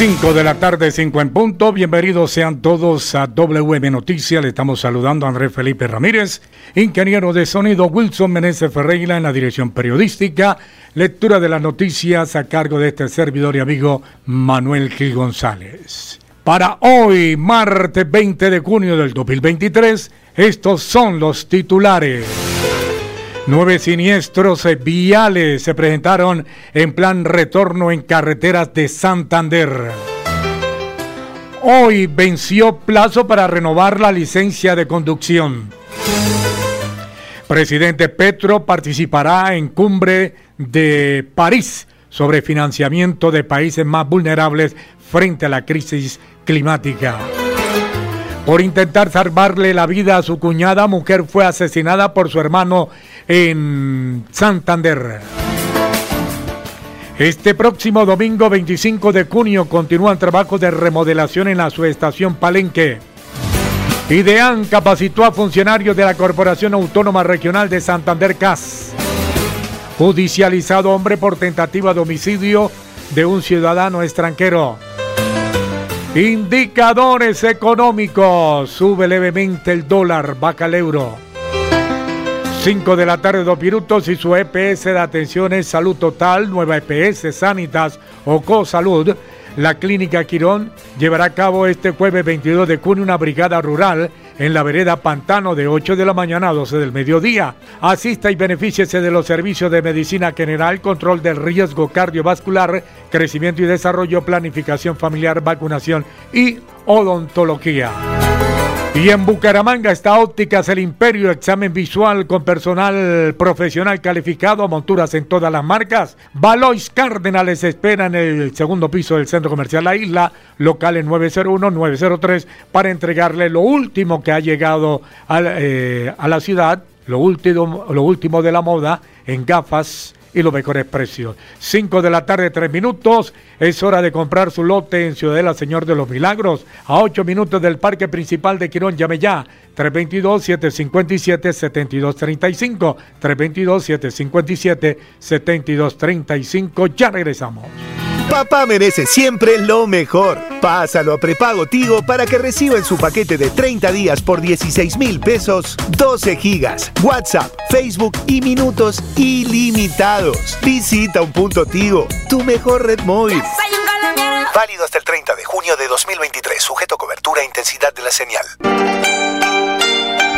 5 de la tarde, 5 en punto. Bienvenidos sean todos a WM Noticias. Le estamos saludando a Andrés Felipe Ramírez, ingeniero de sonido Wilson Meneses Ferreira en la dirección periodística. Lectura de las noticias a cargo de este servidor y amigo Manuel Gil González. Para hoy, martes 20 de junio del 2023, estos son los titulares. Nueve siniestros viales se presentaron en plan retorno en carreteras de Santander. Hoy venció plazo para renovar la licencia de conducción. Presidente Petro participará en cumbre de París sobre financiamiento de países más vulnerables frente a la crisis climática. Por intentar salvarle la vida a su cuñada, mujer fue asesinada por su hermano en Santander. Este próximo domingo 25 de junio continúan trabajos de remodelación en la subestación Palenque. IDEAN capacitó a funcionarios de la Corporación Autónoma Regional de Santander CAS. Judicializado hombre por tentativa de homicidio de un ciudadano extranjero. Indicadores económicos. Sube levemente el dólar, baja el euro. 5 de la tarde, dos minutos y su EPS de atención es Salud Total, nueva EPS, Sanitas o CoSalud. La Clínica Quirón llevará a cabo este jueves 22 de junio una brigada rural en la vereda Pantano de 8 de la mañana a 12 del mediodía. Asista y benefíciese de los servicios de medicina general, control del riesgo cardiovascular, crecimiento y desarrollo, planificación familiar, vacunación y odontología. Y en Bucaramanga está Ópticas El Imperio, examen visual con personal profesional calificado, monturas en todas las marcas. Valois Cárdenas espera en el segundo piso del centro comercial La Isla, local en 901-903, para entregarle lo último que ha llegado a, eh, a la ciudad, lo último, lo último de la moda en gafas y los mejores precios. 5 de la tarde, 3 minutos. Es hora de comprar su lote en Ciudadela Señor de los Milagros, a 8 minutos del Parque Principal de Quirón. Llame ya. 322-757-7235. 322-757-7235. Ya regresamos. Papá merece siempre lo mejor. Pásalo a prepago Tigo para que reciba en su paquete de 30 días por 16 mil pesos 12 gigas, WhatsApp, Facebook y minutos ilimitados. Visita un punto Tigo, tu mejor red móvil. Válido hasta el 30 de junio de 2023, sujeto a cobertura e intensidad de la señal.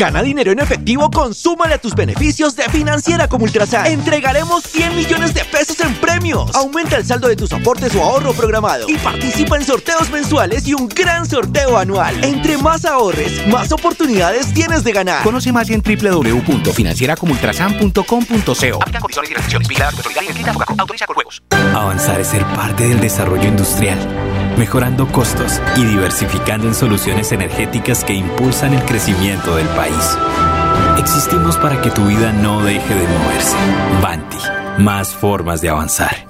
Gana dinero en efectivo, consúmale a tus beneficios de Financiera como Ultrasan. Entregaremos 100 millones de pesos en premios. Aumenta el saldo de tus aportes o ahorro programado y participa en sorteos mensuales y un gran sorteo anual. Entre más ahorres, más oportunidades tienes de ganar. Conoce más en www.financieracomultrasan.com.co. Aplican condiciones y restricciones. Vigilada y Autoriza con juegos. Avanzar es ser parte del desarrollo industrial, mejorando costos y diversificando en soluciones energéticas que impulsan el crecimiento del país. Existimos para que tu vida no deje de moverse. Banti, más formas de avanzar.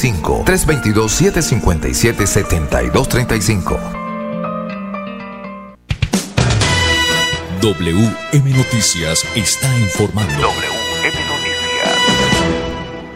322-757-7235. 322-757-7235. WM Noticias está informando. WM Noticias.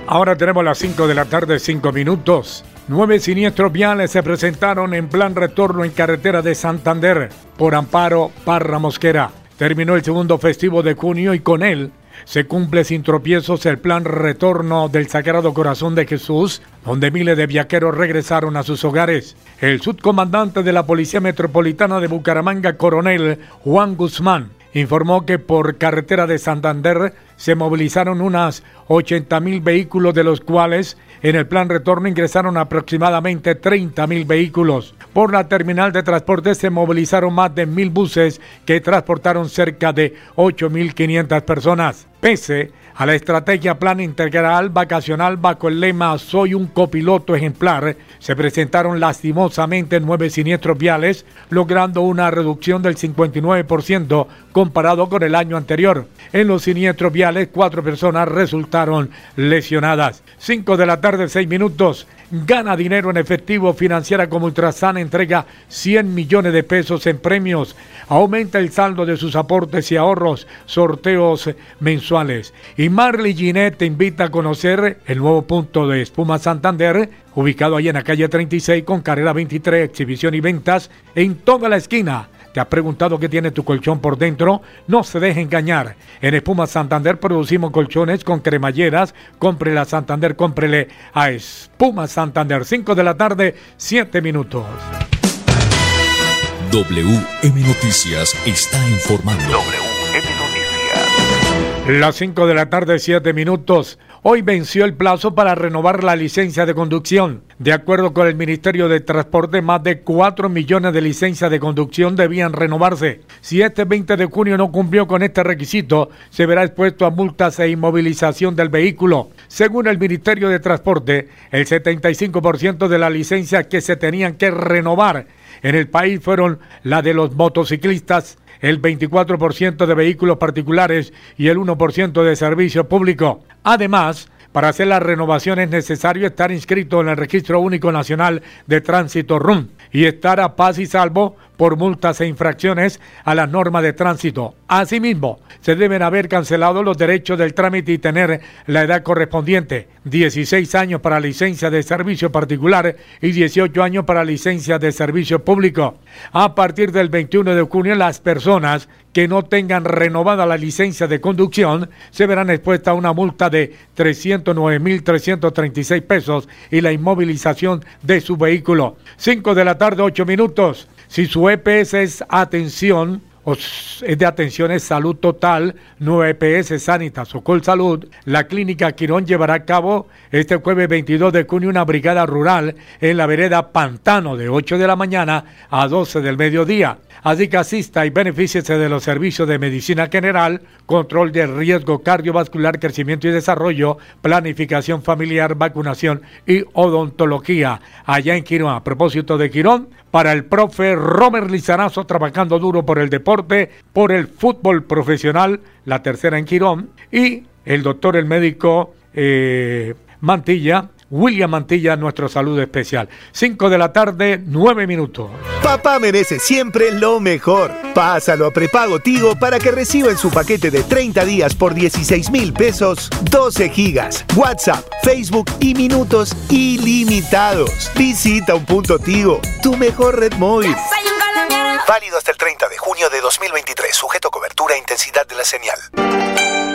Ahora tenemos las 5 de la tarde, 5 minutos. Nueve siniestros viales se presentaron en plan retorno en carretera de Santander por Amparo Parra Mosquera. Terminó el segundo festivo de junio y con él se cumple sin tropiezos el plan retorno del Sagrado Corazón de Jesús, donde miles de viajeros regresaron a sus hogares. El subcomandante de la Policía Metropolitana de Bucaramanga, coronel Juan Guzmán, informó que por carretera de Santander se movilizaron unas 80 mil vehículos, de los cuales en el plan retorno ingresaron aproximadamente 30 mil vehículos. Por la terminal de transporte se movilizaron más de mil buses que transportaron cerca de 8.500 personas. Pese a la estrategia Plan Integral Vacacional bajo el lema Soy un copiloto ejemplar, se presentaron lastimosamente nueve siniestros viales, logrando una reducción del 59% comparado con el año anterior. En los siniestros viales, cuatro personas resultaron lesionadas. 5 de la tarde, 6 minutos. Gana dinero en efectivo. Financiera como Ultrasan entrega 100 millones de pesos en premios. Aumenta el saldo de sus aportes y ahorros. Sorteos mensuales. Y Marley Ginet te invita a conocer el nuevo punto de Espuma Santander, ubicado ahí en la calle 36 con carrera 23, exhibición y ventas en toda la esquina. ¿Te has preguntado qué tiene tu colchón por dentro? No se deje engañar. En Espuma Santander producimos colchones con cremalleras. Cómprele a Santander, cómprele a Espuma Santander. 5 de la tarde, 7 minutos. WM Noticias está informando. WM Noticias. Las 5 de la tarde, 7 minutos. Hoy venció el plazo para renovar la licencia de conducción. De acuerdo con el Ministerio de Transporte, más de 4 millones de licencias de conducción debían renovarse. Si este 20 de junio no cumplió con este requisito, se verá expuesto a multas e inmovilización del vehículo. Según el Ministerio de Transporte, el 75% de las licencias que se tenían que renovar en el país fueron la de los motociclistas, el 24% de vehículos particulares y el 1% de servicio público. Además, para hacer la renovación es necesario estar inscrito en el Registro Único Nacional de Tránsito RUM y estar a paz y salvo por multas e infracciones a las normas de tránsito. Asimismo, se deben haber cancelado los derechos del trámite y tener la edad correspondiente, 16 años para licencia de servicio particular y 18 años para licencia de servicio público. A partir del 21 de junio, las personas que no tengan renovada la licencia de conducción se verán expuestas a una multa de 309.336 pesos y la inmovilización de su vehículo. 5 de la tarde, 8 minutos. Si su EPS es atención, o es de atención es salud total, no EPS Sanitas o Col Salud, la clínica Quirón llevará a cabo este jueves 22 de junio una brigada rural en la vereda Pantano de 8 de la mañana a 12 del mediodía. Así que asista y benefíciese de los servicios de medicina general, control de riesgo cardiovascular, crecimiento y desarrollo, planificación familiar, vacunación y odontología. Allá en Quirón, a propósito de Quirón, para el profe Romer Lizarazo, trabajando duro por el deporte, por el fútbol profesional, la tercera en Quirón, y el doctor, el médico eh, Mantilla, William Mantilla, nuestro saludo especial. 5 de la tarde, 9 minutos. Papá merece siempre lo mejor. Pásalo a prepago Tigo para que reciba en su paquete de 30 días por 16 mil pesos 12 gigas, WhatsApp, Facebook y minutos ilimitados. Visita un punto Tigo, tu mejor red móvil. Válido hasta el 30 de junio de 2023, sujeto a cobertura e intensidad de la señal.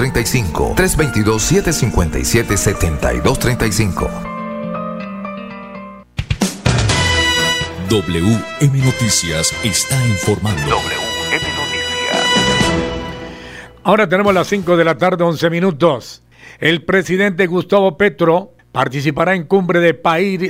7235 322-757-7235. WM Noticias está informando. WM Noticias. Ahora tenemos las 5 de la tarde, 11 minutos. El presidente Gustavo Petro participará en cumbre de,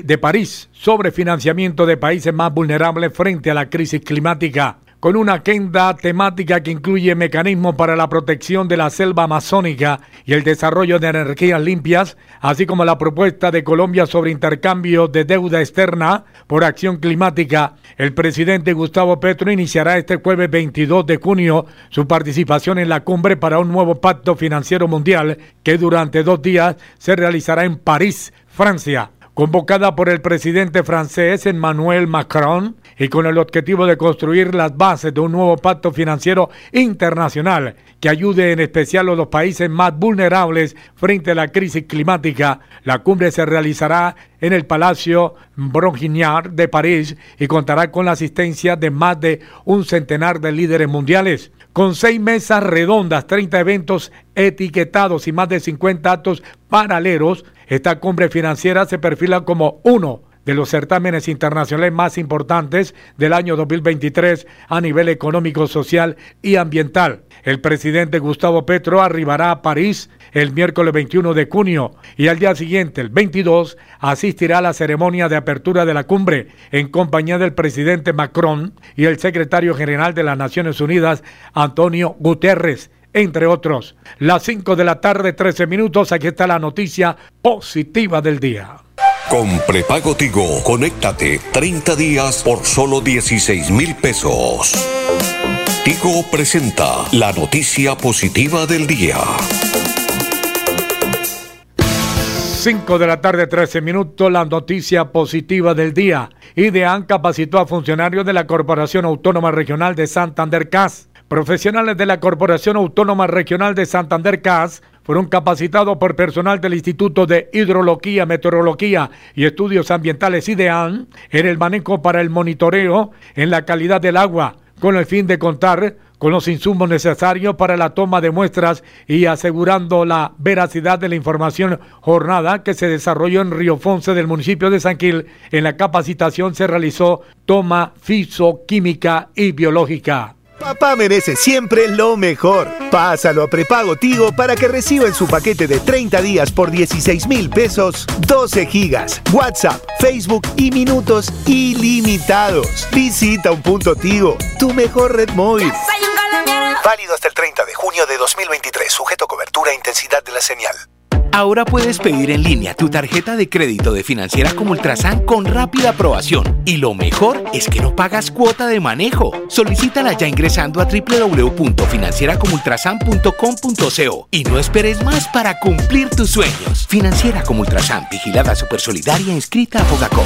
de París sobre financiamiento de países más vulnerables frente a la crisis climática con una agenda temática que incluye mecanismos para la protección de la selva amazónica y el desarrollo de energías limpias, así como la propuesta de Colombia sobre intercambio de deuda externa por acción climática. El presidente Gustavo Petro iniciará este jueves 22 de junio su participación en la cumbre para un nuevo pacto financiero mundial que durante dos días se realizará en París, Francia convocada por el presidente francés Emmanuel Macron y con el objetivo de construir las bases de un nuevo pacto financiero internacional que ayude en especial a los países más vulnerables frente a la crisis climática. La cumbre se realizará en el Palacio Bronquignard de París y contará con la asistencia de más de un centenar de líderes mundiales con seis mesas redondas, 30 eventos etiquetados y más de 50 actos paralelos, esta cumbre financiera se perfila como uno de los certámenes internacionales más importantes del año 2023 a nivel económico, social y ambiental. El presidente Gustavo Petro arribará a París el miércoles 21 de junio y al día siguiente, el 22, asistirá a la ceremonia de apertura de la cumbre en compañía del presidente Macron y el secretario general de las Naciones Unidas, Antonio Guterres entre otros. Las 5 de la tarde, 13 minutos, aquí está la noticia positiva del día. Con prepago Tigo, conéctate 30 días por solo 16 mil pesos. Tigo presenta la noticia positiva del día. 5 de la tarde, 13 minutos, la noticia positiva del día. IDEAN capacitó a funcionarios de la Corporación Autónoma Regional de Santander CAS. Profesionales de la Corporación Autónoma Regional de Santander CAS fueron capacitados por personal del Instituto de Hidrología, Meteorología y Estudios Ambientales IDEAN en el manejo para el monitoreo en la calidad del agua, con el fin de contar con los insumos necesarios para la toma de muestras y asegurando la veracidad de la información jornada que se desarrolló en Río Fonce del municipio de San Gil. En la capacitación se realizó toma fisoquímica y biológica. Papá merece siempre lo mejor. Pásalo a prepago Tigo para que reciba en su paquete de 30 días por 16 mil pesos 12 gigas, WhatsApp, Facebook y minutos ilimitados. Visita un punto Tigo, tu mejor red móvil. Válido hasta el 30 de junio de 2023, sujeto a cobertura e intensidad de la señal. Ahora puedes pedir en línea tu tarjeta de crédito de financiera como Ultrasan con rápida aprobación. Y lo mejor es que no pagas cuota de manejo. Solicítala ya ingresando a www.financieracomultrasan.com.co y no esperes más para cumplir tus sueños. Financiera como Ultrasan, vigilada supersolidaria inscrita a Fogacom.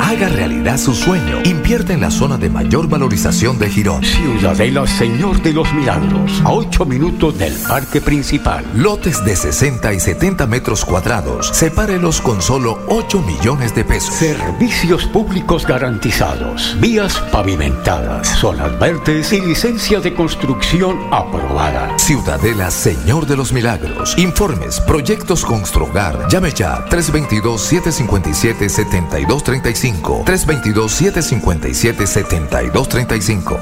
Haga realidad su sueño. Invierte en la zona de mayor valorización de Girón. Ciudadela Señor de los Milagros, a 8 minutos del parque principal. Lotes de 60 y 70 metros cuadrados. Sepárelos con solo 8 millones de pesos. Servicios públicos garantizados. Vías pavimentadas, zonas verdes y licencia de construcción aprobada. Ciudadela Señor de los Milagros. Informes, proyectos Construgar. Llame ya 322-757-7235. 322-757-7235.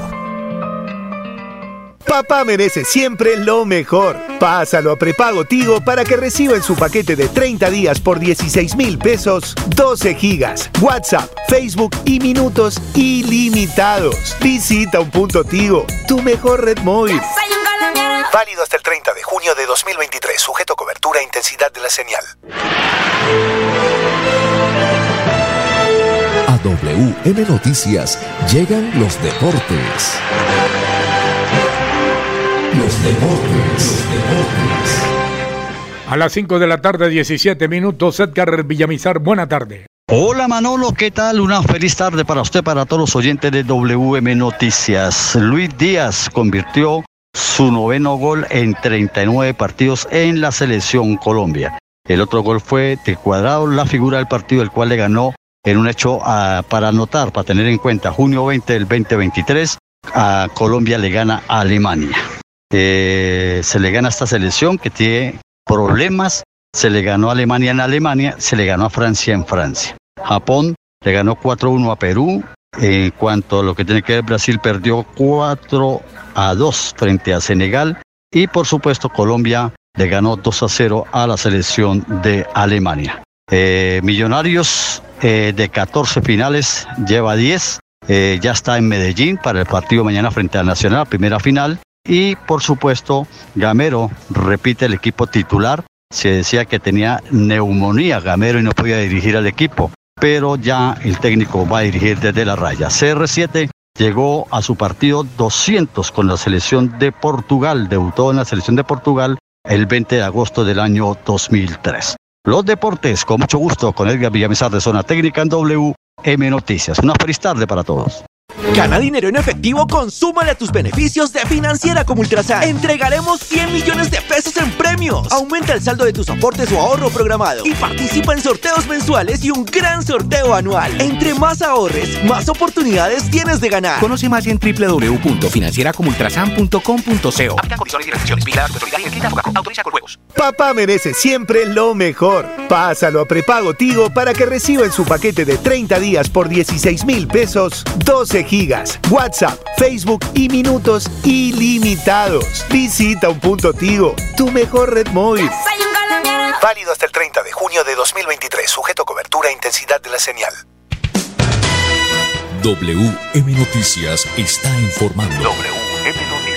Papá merece siempre lo mejor. Pásalo a prepago Tigo para que reciba en su paquete de 30 días por 16 mil pesos 12 gigas, WhatsApp, Facebook y minutos ilimitados. Visita un punto Tigo, tu mejor red móvil. Válido hasta el 30 de junio de 2023, sujeto a cobertura e intensidad de la señal. A WM Noticias llegan los deportes. Los deportes, los deportes. A las 5 de la tarde, 17 minutos, Edgar Villamizar, buena tarde. Hola Manolo, ¿qué tal? Una feliz tarde para usted, para todos los oyentes de WM Noticias. Luis Díaz convirtió su noveno gol en 39 partidos en la selección Colombia. El otro gol fue de cuadrado, la figura del partido, el cual le ganó en un hecho ah, para anotar, para tener en cuenta, junio 20 del 2023, a Colombia le gana a Alemania. Eh, se le gana a esta selección que tiene problemas, se le ganó a Alemania en Alemania, se le ganó a Francia en Francia. Japón le ganó 4-1 a Perú. En cuanto a lo que tiene que ver, Brasil perdió 4 a 2 frente a Senegal. Y por supuesto, Colombia le ganó 2 a 0 a la selección de Alemania. Eh, Millonarios eh, de 14 finales lleva 10. Eh, ya está en Medellín para el partido mañana frente a Nacional, primera final. Y por supuesto, Gamero repite el equipo titular. Se decía que tenía neumonía Gamero y no podía dirigir al equipo, pero ya el técnico va a dirigir desde la raya. CR7 llegó a su partido 200 con la selección de Portugal, debutó en la selección de Portugal el 20 de agosto del año 2003. Los deportes, con mucho gusto, con Edgar Villamizar de Zona Técnica en WM Noticias. Una feliz tarde para todos. Gana dinero en efectivo, consúmale a tus beneficios de Financiera como Ultrasan. Entregaremos 100 millones de pesos en premios. Aumenta el saldo de tus aportes o ahorro programado y participa en sorteos mensuales y un gran sorteo anual. Entre más ahorres, más oportunidades tienes de ganar. Conoce más en www.financieracomultrasan.com.co. Aplica condiciones y restricciones. Autoriza con juegos. Papá merece siempre lo mejor. Pásalo a prepago Tigo para que reciba en su paquete de 30 días por 16 mil pesos 12 gigas, WhatsApp, Facebook y minutos ilimitados. Visita un punto Tigo, tu mejor red móvil. Válido hasta el 30 de junio de 2023, sujeto a cobertura e intensidad de la señal. WM Noticias está informando. WM Noticias.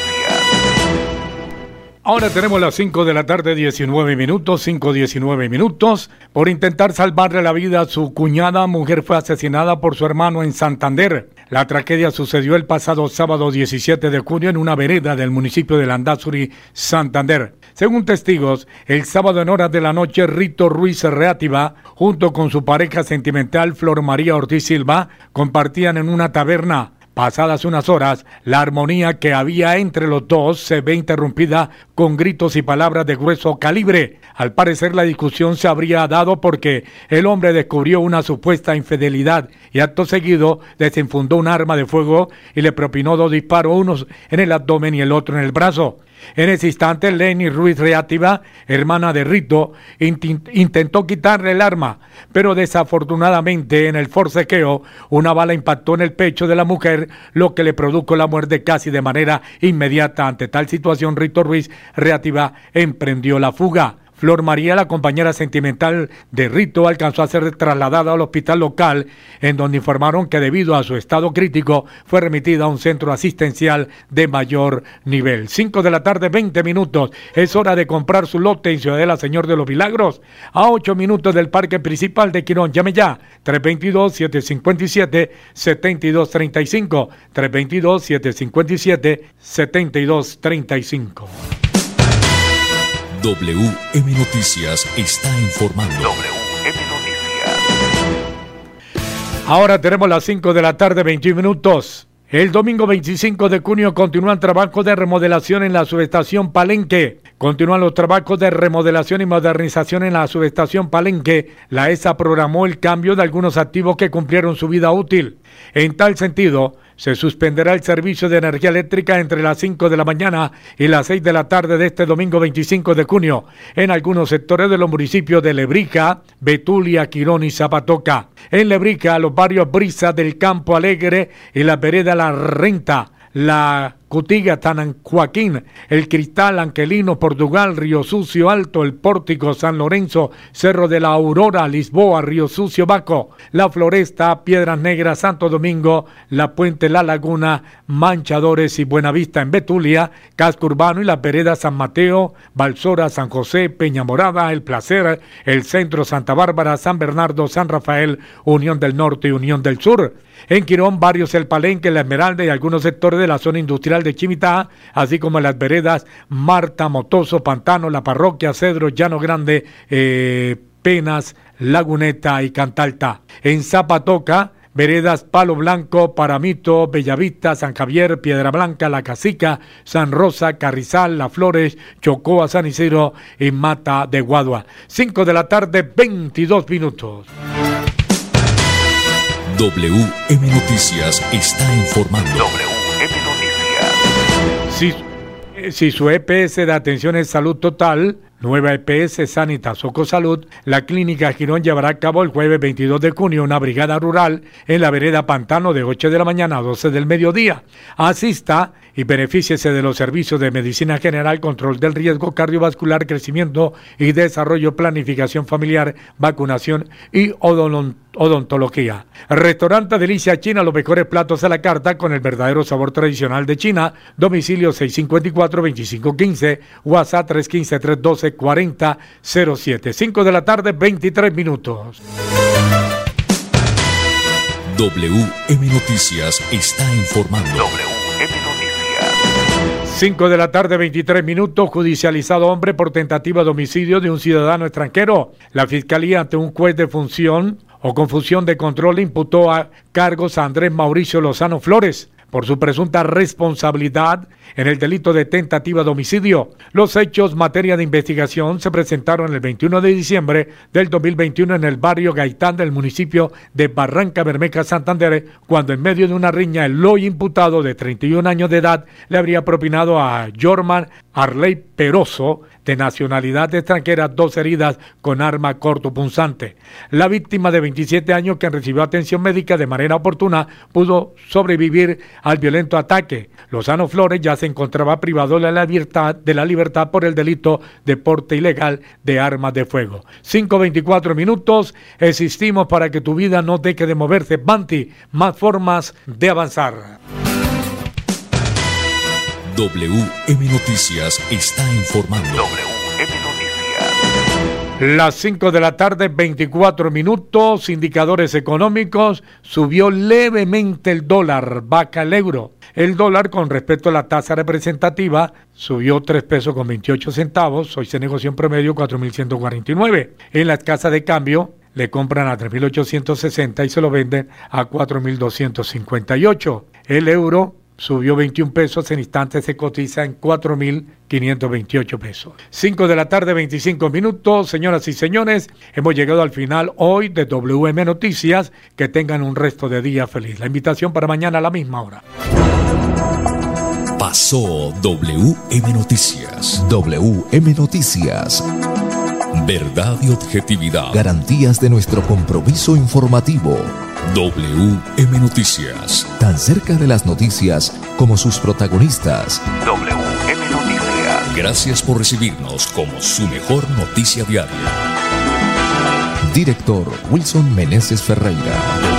Ahora tenemos las 5 de la tarde, 19 minutos, 5, 19 minutos. Por intentar salvarle la vida a su cuñada, mujer fue asesinada por su hermano en Santander. La tragedia sucedió el pasado sábado 17 de junio en una vereda del municipio de Landazuri, Santander. Según testigos, el sábado en horas de la noche, Rito Ruiz Reativa, junto con su pareja sentimental Flor María Ortiz Silva, compartían en una taberna Pasadas unas horas, la armonía que había entre los dos se ve interrumpida con gritos y palabras de grueso calibre. Al parecer la discusión se habría dado porque el hombre descubrió una supuesta infidelidad y acto seguido desenfundó un arma de fuego y le propinó dos disparos, uno en el abdomen y el otro en el brazo. En ese instante, Lenny Ruiz Reativa, hermana de Rito, intentó quitarle el arma, pero desafortunadamente en el forcejeo una bala impactó en el pecho de la mujer, lo que le produjo la muerte casi de manera inmediata. Ante tal situación, Rito Ruiz Reativa emprendió la fuga. Flor María, la compañera sentimental de Rito, alcanzó a ser trasladada al hospital local, en donde informaron que debido a su estado crítico fue remitida a un centro asistencial de mayor nivel. 5 de la tarde, 20 minutos. Es hora de comprar su lote en Ciudadela Señor de los Milagros, a 8 minutos del parque principal de Quirón. Llame ya, 322-757-7235. 322-757-7235. WM Noticias está informando. WM Noticias. Ahora tenemos las 5 de la tarde, 21 minutos. El domingo 25 de junio continúan trabajos de remodelación en la subestación Palenque. Continúan los trabajos de remodelación y modernización en la subestación Palenque. La ESA programó el cambio de algunos activos que cumplieron su vida útil. En tal sentido, se suspenderá el servicio de energía eléctrica entre las 5 de la mañana y las 6 de la tarde de este domingo 25 de junio en algunos sectores de los municipios de Lebrica, Betulia, Quirón y Zapatoca. En Lebrica, los barrios Brisa del Campo Alegre y la vereda La Renta, la Cutiga, San Joaquín, El Cristal, Angelino, Portugal, Río Sucio, Alto, El Pórtico, San Lorenzo, Cerro de la Aurora, Lisboa, Río Sucio, Baco, La Floresta, Piedras Negras, Santo Domingo, La Puente, La Laguna, Manchadores y Buenavista en Betulia, Casco Urbano y la Vereda San Mateo, Balsora, San José, Peña Morada, El Placer, El Centro, Santa Bárbara, San Bernardo, San Rafael, Unión del Norte y Unión del Sur. En Quirón, barrios El Palenque, La Esmeralda y algunos sectores de la zona industrial de Chimitá, así como las veredas Marta, Motoso, Pantano, La Parroquia, Cedro, Llano Grande, eh, Penas, Laguneta y Cantalta. En Zapatoca, veredas Palo Blanco, Paramito, Bellavista, San Javier, Piedra Blanca, La Casica, San Rosa, Carrizal, Las Flores, Chocoa, San Isidro y Mata de Guadua. 5 de la tarde, 22 minutos. WM Noticias está informando. WM Noticias. Si, eh, si su EPS de atención es salud total, nueva EPS Sanitas Soco Salud, la clínica Girón llevará a cabo el jueves 22 de junio una brigada rural en la vereda Pantano de 8 de la mañana a 12 del mediodía. Asista y benefíciese de los servicios de medicina general, control del riesgo cardiovascular, crecimiento y desarrollo, planificación familiar, vacunación y odonto odontología. Restaurante Delicia China, los mejores platos a la carta con el verdadero sabor tradicional de China. Domicilio 654-2515, WhatsApp 315-312-4007. 5 de la tarde, 23 minutos. WM Noticias está informando. WM Noticias. 5 de la tarde, 23 minutos, judicializado hombre por tentativa de homicidio de un ciudadano extranjero. La fiscalía, ante un juez de función o confusión de control, imputó a cargos a Andrés Mauricio Lozano Flores por su presunta responsabilidad en el delito de tentativa de homicidio. Los hechos materia de investigación se presentaron el 21 de diciembre del 2021 en el barrio Gaitán del municipio de Barranca Bermeja, Santander, cuando en medio de una riña el hoy imputado de 31 años de edad le habría propinado a Jorman Arley Peroso, de nacionalidad extranjera, dos heridas con arma cortopunzante. La víctima de 27 años que recibió atención médica de manera oportuna pudo sobrevivir al violento ataque. Lozano Flores ya se encontraba privado de la libertad, de la libertad por el delito de porte ilegal de armas de fuego. 5.24 minutos, existimos para que tu vida no deje de moverse. Banti, más formas de avanzar. WM Noticias está informando. WM Noticias. Las 5 de la tarde, 24 minutos, indicadores económicos, subió levemente el dólar, vaca el euro. El dólar con respecto a la tasa representativa subió 3 pesos con 28 centavos, hoy se negoció en promedio 4.149. En la casa de cambio, le compran a 3.860 y se lo venden a 4.258. El euro subió 21 pesos, en instantes se cotiza en 4.528 pesos. 5 de la tarde, 25 minutos. Señoras y señores, hemos llegado al final hoy de WM Noticias. Que tengan un resto de día feliz. La invitación para mañana a la misma hora. Pasó WM Noticias. WM Noticias. Verdad y objetividad. Garantías de nuestro compromiso informativo. WM Noticias. Tan cerca de las noticias como sus protagonistas. WM Noticias. Gracias por recibirnos como su mejor noticia diaria. Director Wilson Meneses Ferreira.